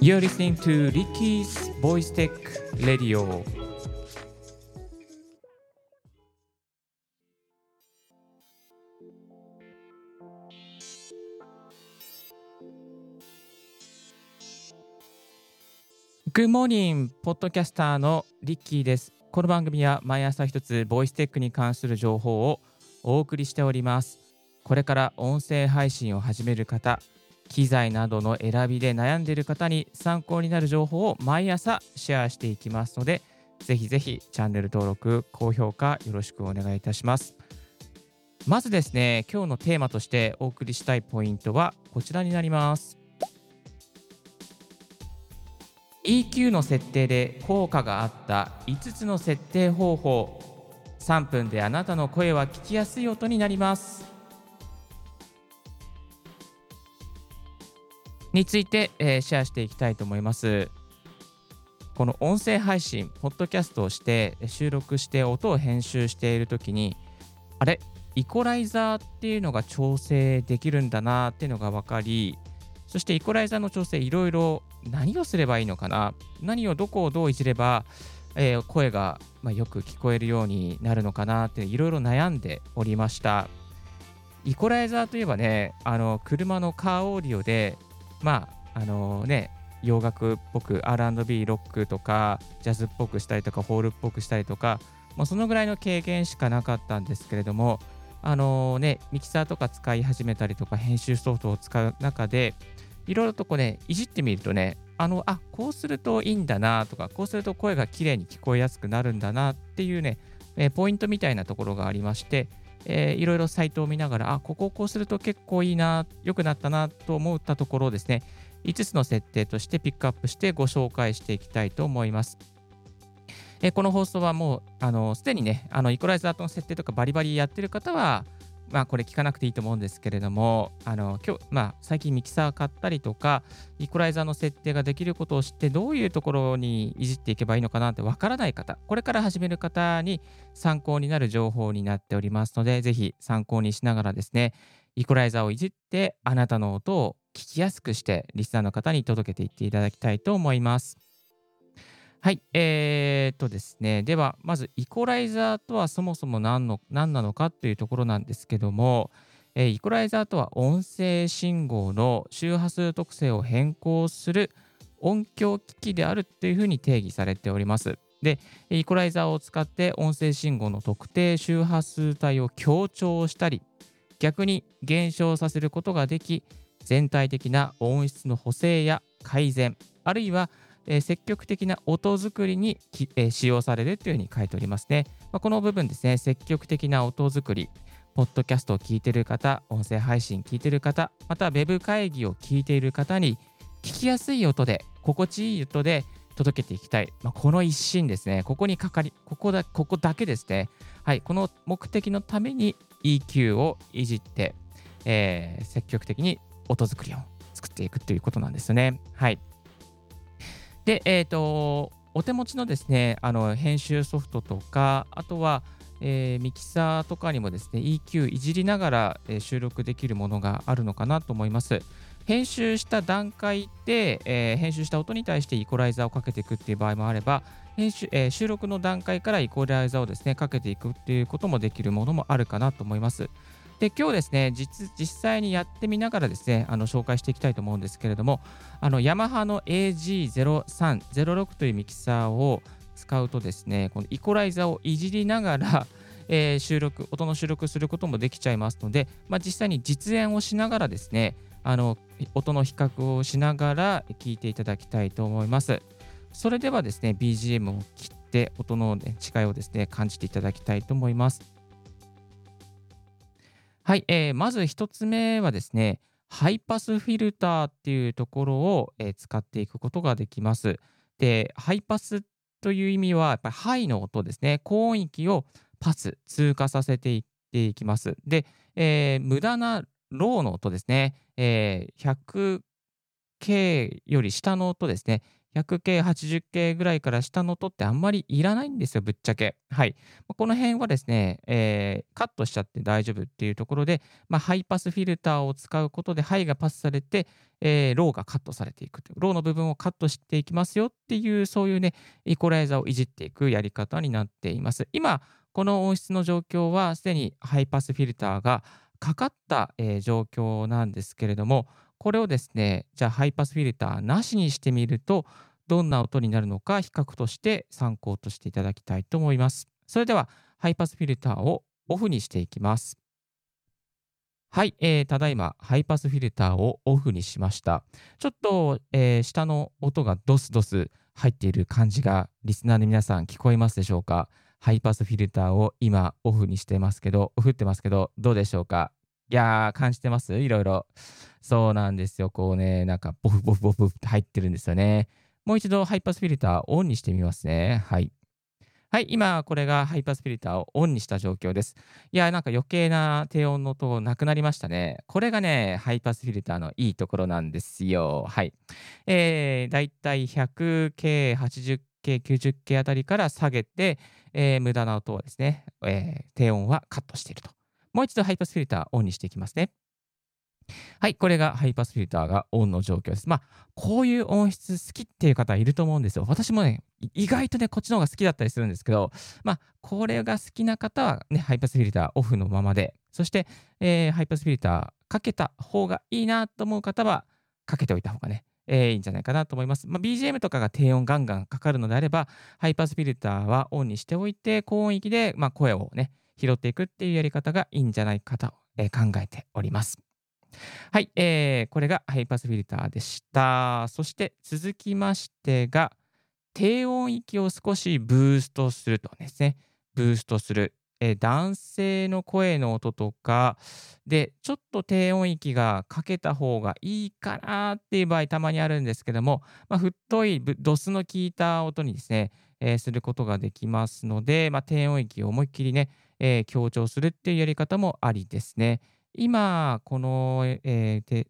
You're listening to Ricky's Voice Tech Radio. グッモーニングポッドキャスターのリッキーです。この番組は毎朝一つボイステックに関する情報をお送りしております。これから音声配信を始める方、機材などの選びで悩んでいる方に参考になる情報を毎朝シェアしていきますので、ぜひぜひチャンネル登録、高評価よろしくお願いいたします。まずですね、今日のテーマとしてお送りしたいポイントはこちらになります。EQ の設定で効果があった5つの設定方法3分であなたの声は聞きやすい音になりますについて、えー、シェアしていきたいと思います。この音声配信ポッドキャストをして収録して音を編集している時にあれ？イコライザーっていうのが調整できるんだなっていうのが分かりそしてイコライザーの調整いろいろ何をすればいいのかな？何をどこをどういじれば、えー、声が、まあ、よく聞こえるようになるのかなっていろいろ悩んでおりました。イコライザーといえばねあの車のカーオーディオでまああのね洋楽っぽく R&B ロックとかジャズっぽくしたりとかホールっぽくしたりとか、まあ、そのぐらいの経験しかなかったんですけれどもあのねミキサーとか使い始めたりとか編集ソフトを使う中でいろいろとこうね、いじってみるとね、あの、あ、こうするといいんだなとか、こうすると声が綺麗に聞こえやすくなるんだなっていうね、えー、ポイントみたいなところがありまして、えー、いろいろサイトを見ながら、あ、ここをこうすると結構いいな、良くなったなと思ったところをですね、5つの設定としてピックアップしてご紹介していきたいと思います。えー、この放送はもう、あの、すでにね、あの、イコライザーとの設定とかバリバリやってる方は、まあこれ聞かなくていいと思うんですけれども、あの今日、まあ最近ミキサー買ったりとか、イコライザーの設定ができることを知って、どういうところにいじっていけばいいのかなってわからない方、これから始める方に参考になる情報になっておりますので、ぜひ参考にしながらですね、イコライザーをいじって、あなたの音を聞きやすくして、リスナーの方に届けていっていただきたいと思います。はい、えー、っとですね、では、まず、イコライザーとはそもそも何の何なのかというところなんですけども、えー、イコライザーとは音声信号の周波数特性を変更する音響機器であるというふうに定義されております。で、イコライザーを使って音声信号の特定周波数帯を強調したり、逆に減少させることができ、全体的な音質の補正や改善、あるいはえー、積極的な音作りに、えー、使用されるというふうに書いておりますね。まあ、この部分ですね、積極的な音作り、ポッドキャストを聞いている方、音声配信聞いている方、またウェブ会議を聞いている方に、聞きやすい音で、心地いい音で届けていきたい。まあ、この一心ですね、ここにかかり、ここだ、ここだけですね。はい、この目的のために EQ をいじって、えー、積極的に音作りを作っていくということなんですね。はい。で、えっ、ー、と、お手持ちのですね、あの編集ソフトとか、あとは、えー、ミキサーとかにもですね、EQ いじりながら、えー、収録できるものがあるのかなと思います。編集した段階で、えー、編集した音に対してイコライザーをかけていくっていう場合もあれば、編集えー、収録の段階からイコライザーをですね、かけていくっていうこともできるものもあるかなと思います。で今日ですね実、実際にやってみながらですね、あの紹介していきたいと思うんですけれども、あのヤマハの AG0306 というミキサーを使うとですね、このイコライザーをいじりながら、えー、収録、音の収録することもできちゃいますので、まあ、実際に実演をしながらですね、あの音の比較をしながら聞いていただきたいと思います。それではですね、BGM を切って音の、ね、違いをですね、感じていただきたいと思います。はい、えー、まず1つ目はですね、ハイパスフィルターっていうところを、えー、使っていくことができます。で、ハイパスという意味は、やっぱりハイの音ですね、高音域をパス、通過させていっていきます。で、えー、無駄なローの音ですね、えー、100K より下の音ですね、100K、80K ぐらいから下の音ってあんまりいらないんですよ、ぶっちゃけ。はい。この辺はですね、えー、カットしちゃって大丈夫っていうところで、まあ、ハイパスフィルターを使うことで、ハイがパスされて、えー、ローがカットされていくと。ローの部分をカットしていきますよっていう、そういうね、イコライザーをいじっていくやり方になっています。今、この音質の状況は、すでにハイパスフィルターがかかった、えー、状況なんですけれども、これをですね、じゃあハイパスフィルターなしにしてみると、どんな音になるのか比較として参考としていただきたいと思います。それでは、ハイパスフィルターをオフにしていきます。はい、えー、ただいま、ハイパスフィルターをオフにしました。ちょっと、えー、下の音がドスドス入っている感じが、リスナーの皆さん聞こえますでしょうか？ハイパスフィルターを今オフにしてますけど、オフってますけど、どうでしょうか？いやー、感じてます？いろいろ。そうなんですよ。こうね、なんか、ボフボフボフって入ってるんですよね。もう一度、ハイパスフィルターオンにしてみますね。はい。はい、今、これがハイパスフィルターをオンにした状況です。いやー、なんか余計な低音の音なくなりましたね。これがね、ハイパスフィルターのいいところなんですよ。はい。えー、だいたい 100K、80K、90K あたりから下げて、えー、無駄な音をですね、えー、低音はカットしていると。もう一度ハイパスフィルターオンにしていきますね。はい、これがハイパスフィルターがオンの状況です。まあ、こういう音質好きっていう方いると思うんですよ。私もね、意外とね、こっちの方が好きだったりするんですけど、まあ、これが好きな方はね、ハイパスフィルターオフのままで、そして、えー、ハイパスフィルターかけた方がいいなと思う方は、かけておいた方がね、えー、いいんじゃないかなと思います。まあ、BGM とかが低音ガンガンかかるのであれば、ハイパスフィルターはオンにしておいて、高音域で、まあ、声をね、拾っていくっていうやり方がいいんじゃないかと、え考えております。はい、えー、これがハイパスフィルターでした。そして続きましてが、低音域を少しブーストするとですね。ブーストする。えー、男性の声の音とかで、ちょっと低音域がかけた方がいいかなっていう場合たまにあるんですけども、まあ、太いドスの効いた音にですね、え、することができますので、まあ、低音域を思いっきりね、え、強調するっていうやり方もありですね。今、この、えー、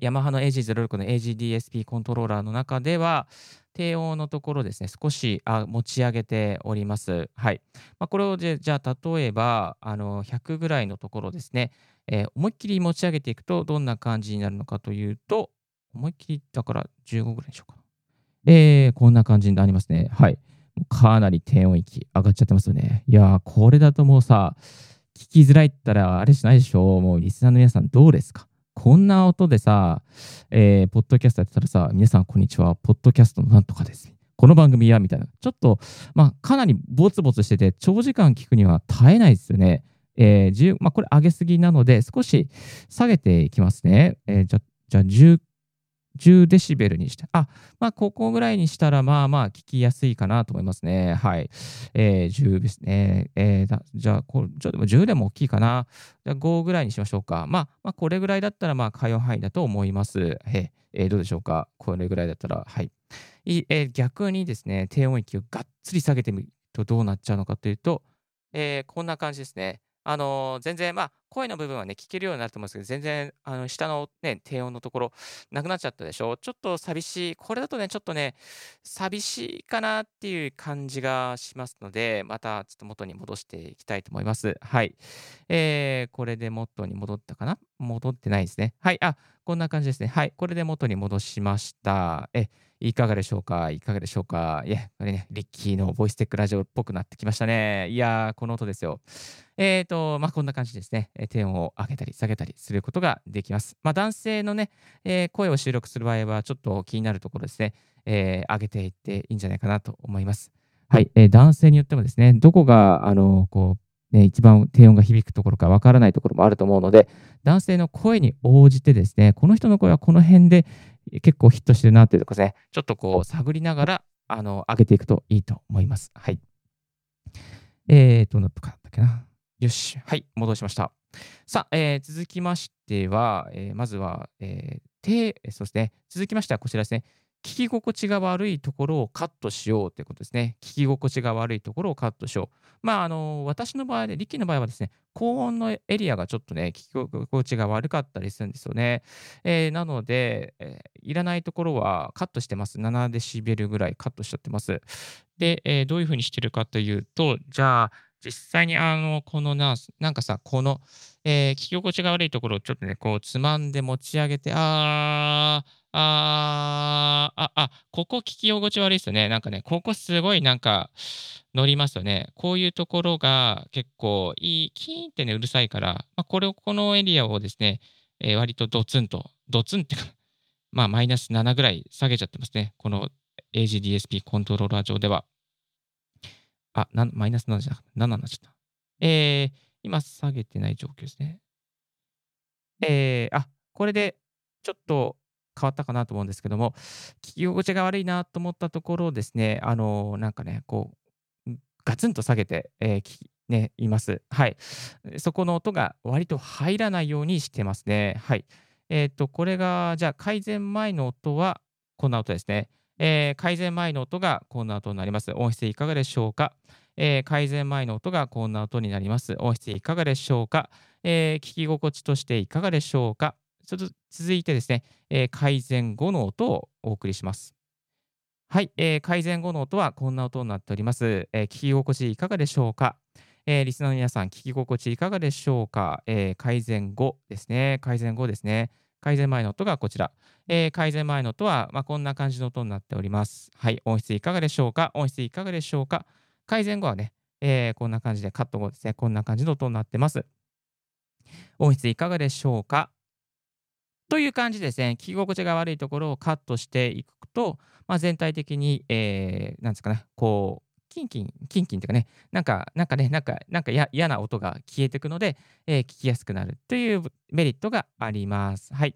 ヤマハの AG06 の AGDSP コントローラーの中では、低音のところですね、少しあ持ち上げております。はい。まあ、これをじゃあ、例えば、あの100ぐらいのところですね、えー、思いっきり持ち上げていくと、どんな感じになるのかというと、思いっきり、だから15ぐらいにしようか。えー、こんな感じになりますね。はい。かなり低音域上がっちゃってますよね。いやー、これだともうさ、聞きづらいったらあれしないでしょもうリスナーの皆さんどうですか？こんな音でさ、えー、ポッドキャストやってたらさ、皆さんこんにちは、ポッドキャストのなんとかです。この番組はみたいな。ちょっと、まあ、かなりボツボツしてて、長時間聞くには耐えないですよね。えー、まあ、これ上げすぎなので、少し下げていきますね。えー、じゃ、じゃ10 10デシベルにして、あ、まあ、ここぐらいにしたら、まあまあ、聞きやすいかなと思いますね。はい。えー、10ですね。えー、じゃあ、こちょっと10でも大きいかな。じゃあ、5ぐらいにしましょうか。まあ、まあ、これぐらいだったら、まあ、会話範囲だと思います。えー、どうでしょうか？これぐらいだったら、はい。いえー、逆にですね、低音域をがっつり下げてみるとどうなっちゃうのかというと、えー、こんな感じですね。あの、全然、まあ、声の部分はね、聞けるようになると思うんですけど、全然、あの、下のね、低音のところ、なくなっちゃったでしょ？ちょっと寂しい。これだとね、ちょっとね、寂しいかなっていう感じがしますので、またちょっと元に戻していきたいと思います。はい。えー、これで元に戻ったかな？戻ってないですね。はい。あ、こんな感じですね。はい。これで元に戻しました。え、いかがでしょうか？いかがでしょうか？いや、これね、リッキーのボイステックラジオっぽくなってきましたね。いやー、この音ですよ。えっ、ー、と、まあ、こんな感じですね。低音を上げたり下げたりすることができます。まあ、男性のね、えー、声を収録する場合は、ちょっと気になるところですね、えー、上げていっていいんじゃないかなと思います。はい、えー、男性によってもですね、どこが、あの、こう、ね、一番低音が響くところかわからないところもあると思うので、男性の声に応じてですね、この人の声はこの辺で結構ヒットしてるなっていうとこですね、ちょっとこう探りながら、あの、上げていくといいと思います。はい。えー、どうなったかだっけな。よし。はい。戻しました。さあ、えー、続きましては、えー、まずは、えー、低、そうですね。続きましてはこちらですね。聞き心地が悪いところをカットしようということですね。聞き心地が悪いところをカットしよう。まあ、あの、私の場合で、リキの場合はですね、高音のエリアがちょっとね、聞き心地が悪かったりするんですよね。えー、なので、えー、いらないところはカットしてます。7デシベルぐらいカットしちゃってます。で、えー、どういうふうにしてるかというと、じゃあ、実際にあの、このな、なんかさ、この、えー、聞き心地が悪いところをちょっとね、こう、つまんで持ち上げて、あー、あー、あ、あ、ここ聞き心地悪いですよね。なんかね、ここすごいなんか乗りますよね。こういうところが結構いい、キーンってね、うるさいから、まあ、これを、このエリアをですね、えー、割とドツンと、ドツンってか、まあ、マイナス7ぐらい下げちゃってますね。この AGDSP コントローラー上では。あ、なマイナス7じゃなくて、7になっちゃった。えー、今下げてない状況ですね。えー、あ、これでちょっと変わったかなと思うんですけども、聞き心地が悪いなと思ったところをですね、あの、なんかね、こう、ガツンと下げて、えー、ね、います。はい。そこの音が割と入らないようにしてますね。はい。えっ、ー、と、これが、じゃあ改善前の音はこんな音ですね。えー、改善前の音がこんな音になります。音質いかがでしょうか、えー、改善前の音がこんな音になります。音質いかがでしょうか、えー、聞き心地としていかがでしょうかちょっと続いてですね、えー、改善後の音をお送りします。はい、えー、改善後の音はこんな音になっております。えー、聞き心地いかがでしょうか？えー、リスナーの皆さん、聞き心地いかがでしょうか、えー、改善後ですね。改善後ですね。改善前の音がこちら。えー、改善前の音は、まあ、こんな感じの音になっております。はい。音質いかがでしょうか？音質いかがでしょうか？改善後はね、えー、こんな感じで、カット後ですね。こんな感じの音になってます。音質いかがでしょうか？という感じですね。聞き心地が悪いところをカットしていくと、まあ、全体的に、えー、なんですかね、こう、キンキン、キンキンというかね、なんか、なんかね、なんか、なんか嫌な音が消えていくので、えー、聞きやすくなるというメリットがあります。はい。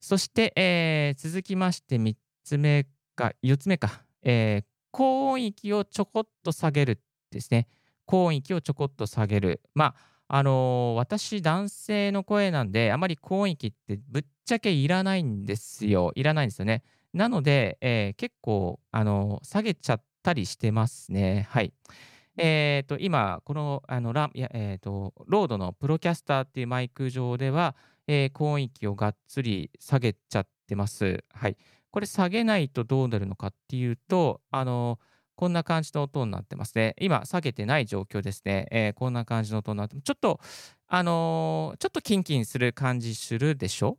そして、えー、続きまして3つ目か、4つ目か、えー、高音域をちょこっと下げるですね。高音域をちょこっと下げる。まあ、あのー、私、男性の声なんで、あまり高音域ってぶっちゃけいらないんですよ。いらないんですよね。なので、えー、結構、あのー、下げちゃったりしてますね。はい。えっ、ー、と、今、この、あの、ラいやえ、と、ロードのプロキャスターっていうマイク上では、えー、高音域をがっつり下げちゃってます。はい。これ下げないとどうなるのかっていうと、あの、こんな感じの音になってますね。今、下げてない状況ですね。えー、こんな感じの音になってちょっと、あのー、ちょっとキンキンする感じするでしょ？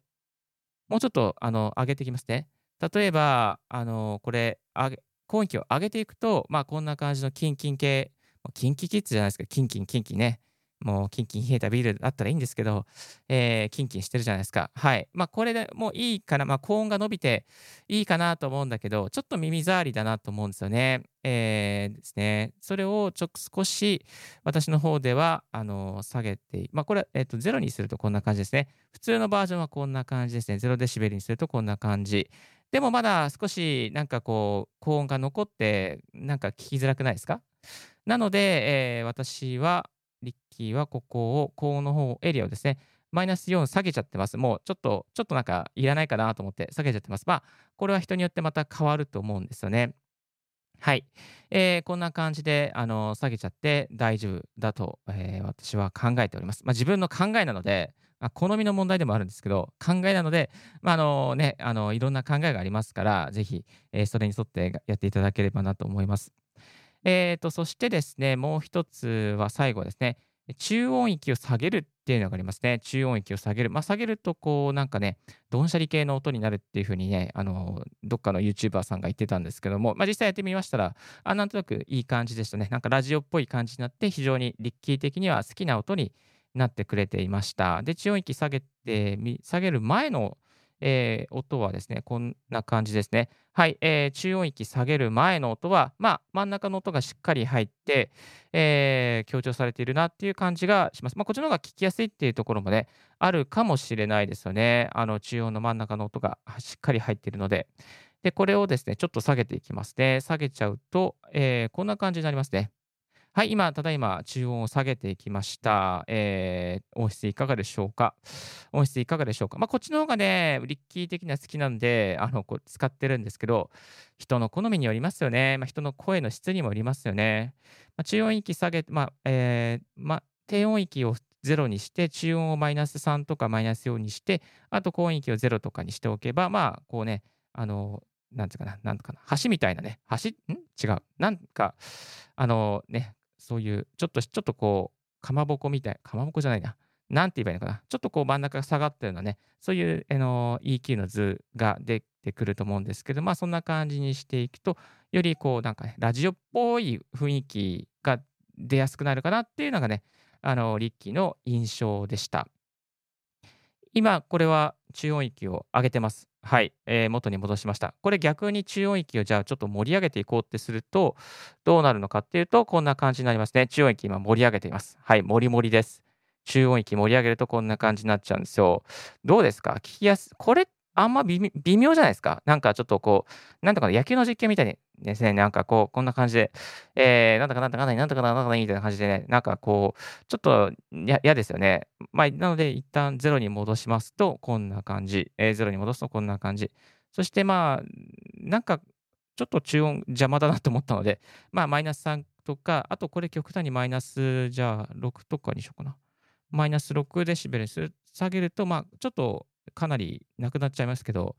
もうちょっと、あの、上げていきますね。例えば、あのー、これ、上げ、高音域を上げていくと、まあ、こんな感じのキンキン系、キンキキッズじゃないですか、キンキンキンキンね。もうキンキン冷えたビールだったらいいんですけど、えー、キンキンしてるじゃないですか。はい。まあ、これでもういいかな、まあ、高音が伸びていいかなと思うんだけど、ちょっと耳障りだなと思うんですよね。えー、ですね。それをちょ少し私の方では、あの、下げて、まあ、これ、えっ、ー、と、ゼロにするとこんな感じですね。普通のバージョンはこんな感じですね。ゼロデシベルにするとこんな感じ。でもまだ少しなんかこう、高音が残って、なんか聞きづらくないですか？なので、えー、私は、リッキーはここを、高音の方、エリアをですね、マイナス4下げちゃってます。もうちょっと、ちょっとなんかいらないかなと思って下げちゃってます。まあ、これは人によってまた変わると思うんですよね。はい。えー、こんな感じで、あの下げちゃって大丈夫だと、えー、私は考えております。まあ、自分の考えなので、まあ、好みの問題でもあるんですけど、考えなので、まあ、あのね、あのいろんな考えがありますから、ぜひ、えー、それに沿ってやっていただければなと思います。えーと、そしてですね、もう一つは最後ですね、中音域を下げるっていうのがありますね。中音域を下げる。まあ、下げると、こう、なんかね、ドンシャリ系の音になるっていうふうにね、あの、どっかの YouTuber さんが言ってたんですけども、まあ、実際やってみましたら、あ、なんとなくいい感じでしたね。なんかラジオっぽい感じになって、非常にリッキー的には好きな音になってくれていました。で、中音域下げて、下げる前の、えー、音はですね、こんな感じですね。はい、えー、中音域下げる前の音は、まあ、真ん中の音がしっかり入って、えー、強調されているなっていう感じがします。まあ、こっちの方が聞きやすいっていうところもね、あるかもしれないですよね。あの、中音の真ん中の音がしっかり入っているので。で、これをですね、ちょっと下げていきますね。下げちゃうと、えー、こんな感じになりますね。はい、今、ただいま中音を下げていきました。えー、音質いかがでしょうか？音質いかがでしょうか？まあ、こっちの方がね、リッキー的には好きなんで、あの、こう使ってるんですけど、人の好みによりますよね。まあ、人の声の質にもよりますよね。まあ、中音域下げて、まあ、えー、ま低音域を0にして、中音をマイナス3とかマイナス4にして、あと高音域を0とかにしておけば、まあ、こうね、あの、なんつうかな、なんかな、橋みたいなね、橋、ん？違う。なんか、あのね、そういう、ちょっと、ちょっとこう、かまぼこみたい、かまぼこじゃないな。なんて言えばいいのかな。ちょっとこう真ん中が下がったようなね、そういう、あの EQ の図が出てくると思うんですけど、まあそんな感じにしていくと、よりこうなんかね、ラジオっぽい雰囲気が出やすくなるかなっていうのがね、あの、リッキーの印象でした。今、これは中音域を上げてます。はい、えー、元に戻しました。これ逆に中音域をじゃあちょっと盛り上げていこうってすると、どうなるのかっていうと、こんな感じになりますね。中音域今盛り上げています。はい、もりもりです。中音域盛り上げるとこんな感じになっちゃうんですよ。どうですか？聞きやすこれあんま微妙じゃないですか。なんかちょっとこう、なんとか野球の実験みたいにですね、なんかこう、こんな感じで、えー、なんとかなんとかなんとかなんとかいいみたいな感じでね、なんかこう、ちょっと嫌ですよね。まあ、なので、一旦ゼロに戻しますと、こんな感じ。えー、ゼロに戻すとこんな感じ。そしてまあ、なんか、ちょっと中音邪魔だなと思ったので、まあ、マイナス3とか、あとこれ極端にマイナス、じゃあ6とかにしようかな。マイナス6デシベル下げると、まあ、ちょっとかなりなくなっちゃいますけど、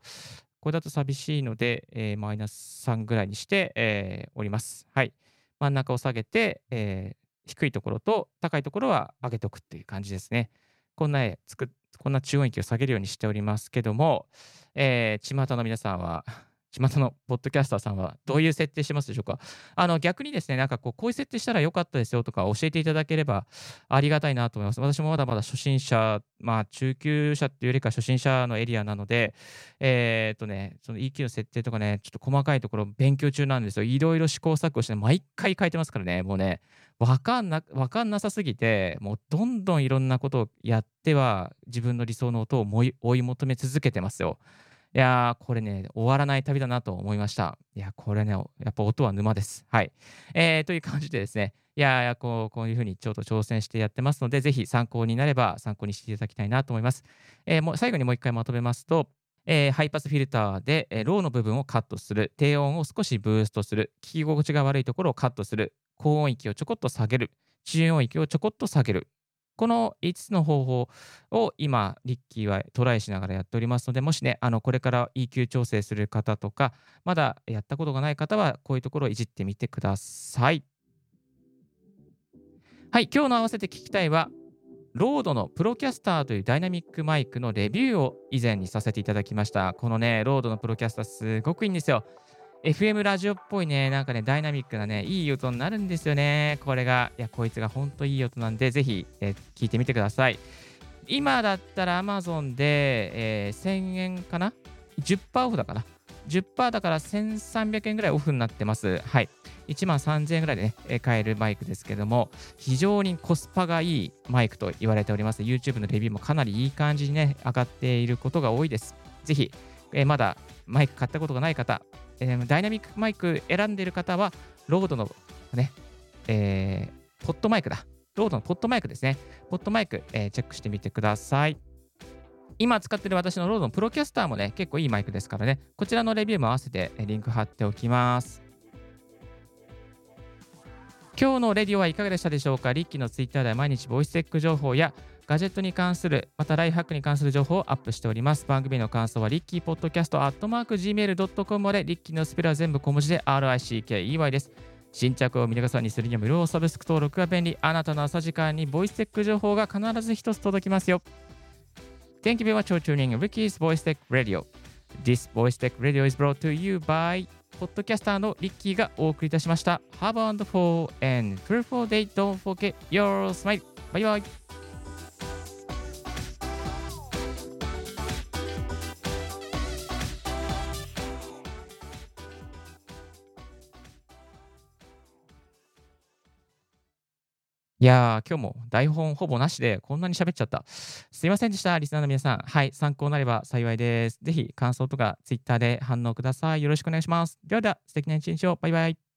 これだと寂しいので、えー、マイナス3ぐらいにして、えー、おります。はい。真ん中を下げて、えー、低いところと高いところは上げておくっていう感じですね。こんな絵作こんな中音域を下げるようにしておりますけども、えー、巷の皆さんは巷のポッドキャスターさんはどういう設定してますでしょうか？あの逆にですね、なんかこう、こういう設定したらよかったですよとか教えていただければありがたいなと思います。私もまだまだ初心者、まあ中級者っていうよりか初心者のエリアなので、えー、っとね、その EQ の設定とかね、ちょっと細かいところ勉強中なんですよ。いろいろ試行錯誤して、毎回書いてますからね、もうね、わかんな、わかんなさすぎて、もうどんどんいろんなことをやっては自分の理想の音を追い求め続けてますよ。いやー、これね、終わらない旅だなと思いました。いや、これね、やっぱ音は沼です。はい。えー、という感じでですね、いやいやこう、こういうふうにちょっと挑戦してやってますので、ぜひ参考になれば参考にしていただきたいなと思います。えー、もう最後にもう一回まとめますと、えー、ハイパスフィルターで、えー、ローの部分をカットする、低音を少しブーストする、聞き心地が悪いところをカットする、高音域をちょこっと下げる、中音域をちょこっと下げる、この5つの方法を今、リッキーはトライしながらやっておりますので、もしね、あのこれから EQ 調整する方とか、まだやったことがない方は、こういうところをいじってみてください。はい、今日の合わせて聞きたいは、ロードのプロキャスターというダイナミックマイクのレビューを以前にさせていただきました。このね、ロードのプロキャスターすごくいいんですよ。FM ラジオっぽいね、なんかね、ダイナミックなね、いい音になるんですよね。これが、いや、こいつがほんといい音なんで、ぜひ、えー、聞いてみてください。今だったら Amazon で、えー、1000円かな ?10% オフだから。10%だから1300円ぐらいオフになってます。はい。1万3000円ぐらいでね、買えるマイクですけども、非常にコスパがいいマイクと言われております。YouTube のレビューもかなりいい感じにね、上がっていることが多いです。ぜひ、えー、まだマイク買ったことがない方、えー、ダイナミックマイク選んでいる方は、ロードのね、えー、ポッドマイクだ。ロードのポッドマイクですね。ポッドマイク、えー、チェックしてみてください。今使ってる私のロードのプロキャスターもね、結構いいマイクですからね、こちらのレビューも合わせてリンク貼っておきます。今日のレディオはいかがでしたでしょうか？リッキーのツイッターでは毎日ボイステック情報やガジェットに関する、またライフハックに関する情報をアップしております。番組の感想はリッキーポッドキャストアットマーク Gmail.com まで、リッキーのスペルは全部小文字で RICKEY です。新着を見逃さずにするには無料サブスク登録が便利。あなたの朝時間にボイステック情報が必ず一つ届きますよ。Thank you very much for tuning Ricky's Voice Tech Radio.This Voice Tech Radio is brought to you by ポッドキャスターのリッキーがお送りいたしました。Have a wonderful and fruitful day. Don't forget your smile. バイバイ。いやー、今日も台本ほぼなしでこんなに喋っちゃった。すいませんでした、リスナーの皆さん。はい、参考になれば幸いです。ぜひ感想とか Twitter で反応ください。よろしくお願いします。ではでは、素敵な一日を。バイバイ。